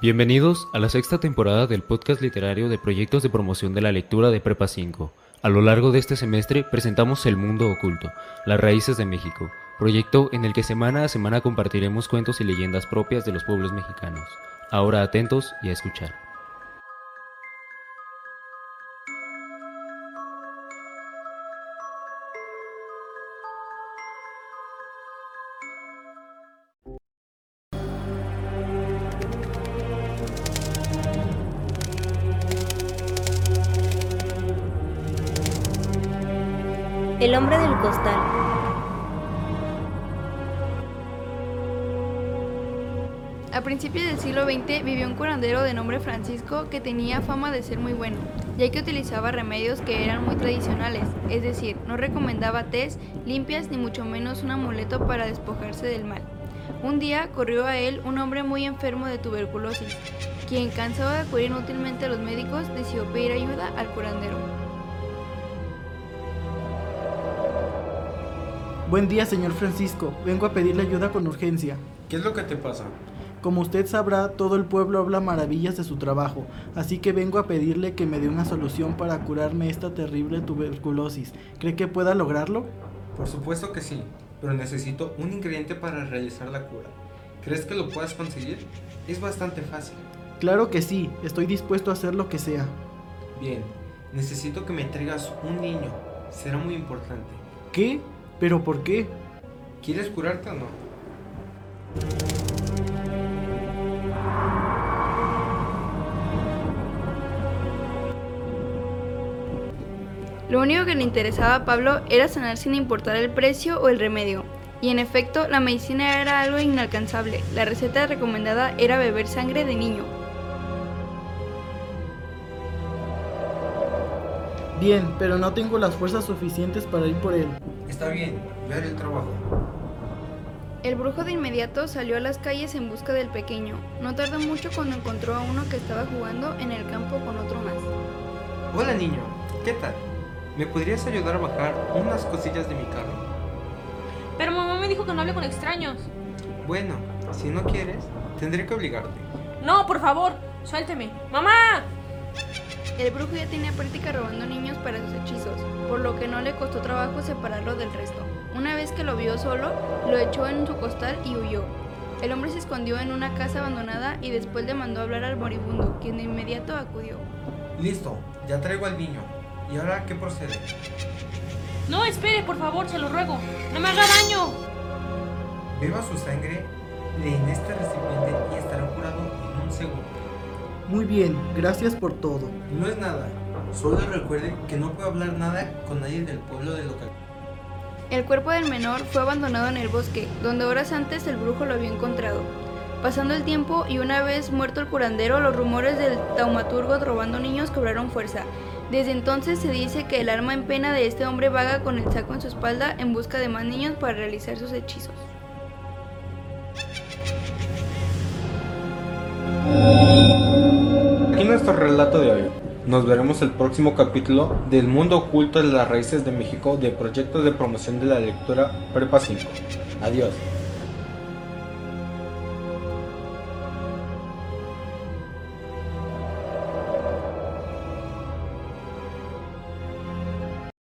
Bienvenidos a la sexta temporada del podcast literario de proyectos de promoción de la lectura de Prepa 5. A lo largo de este semestre presentamos El Mundo Oculto, las raíces de México, proyecto en el que semana a semana compartiremos cuentos y leyendas propias de los pueblos mexicanos. Ahora atentos y a escuchar. El hombre del costal. A principios del siglo XX vivió un curandero de nombre Francisco que tenía fama de ser muy bueno, ya que utilizaba remedios que eran muy tradicionales, es decir, no recomendaba tés limpias ni mucho menos un amuleto para despojarse del mal. Un día corrió a él un hombre muy enfermo de tuberculosis, quien cansado de acudir inútilmente a los médicos decidió pedir ayuda al curandero. Buen día, señor Francisco. Vengo a pedirle ayuda con urgencia. ¿Qué es lo que te pasa? Como usted sabrá, todo el pueblo habla maravillas de su trabajo, así que vengo a pedirle que me dé una solución para curarme esta terrible tuberculosis. ¿Cree que pueda lograrlo? Por supuesto que sí, pero necesito un ingrediente para realizar la cura. ¿Crees que lo puedas conseguir? Es bastante fácil. Claro que sí, estoy dispuesto a hacer lo que sea. Bien, necesito que me traigas un niño. Será muy importante. ¿Qué? ¿Pero por qué? ¿Quieres curarte o no? Lo único que le interesaba a Pablo era sanar sin importar el precio o el remedio. Y en efecto, la medicina era algo inalcanzable. La receta recomendada era beber sangre de niño. Bien, pero no tengo las fuerzas suficientes para ir por él. Está bien, yo haré el trabajo. El brujo de inmediato salió a las calles en busca del pequeño. No tardó mucho cuando encontró a uno que estaba jugando en el campo con otro más. Hola niño, ¿qué tal? ¿Me podrías ayudar a bajar unas cosillas de mi carro? Pero mamá me dijo que no hable con extraños. Bueno, si no quieres, tendré que obligarte. No, por favor, suélteme. ¡Mamá! El brujo ya tenía práctica robando niños para sus hechizos, por lo que no le costó trabajo separarlo del resto. Una vez que lo vio solo, lo echó en su costal y huyó. El hombre se escondió en una casa abandonada y después le mandó hablar al moribundo, quien de inmediato acudió. Listo, ya traigo al niño. ¿Y ahora qué procede? No, espere, por favor, se lo ruego. No me haga daño. Beba su sangre en este recipiente y estará curado. Muy bien, gracias por todo. No es nada. Solo recuerde que no puedo hablar nada con nadie del pueblo del local. El cuerpo del menor fue abandonado en el bosque, donde horas antes el brujo lo había encontrado. Pasando el tiempo y una vez muerto el curandero, los rumores del taumaturgo robando niños cobraron fuerza. Desde entonces se dice que el alma en pena de este hombre vaga con el saco en su espalda en busca de más niños para realizar sus hechizos. Relato de hoy. Nos veremos el próximo capítulo del mundo oculto de las raíces de México de proyectos de promoción de la lectura Prepa 5. Adiós.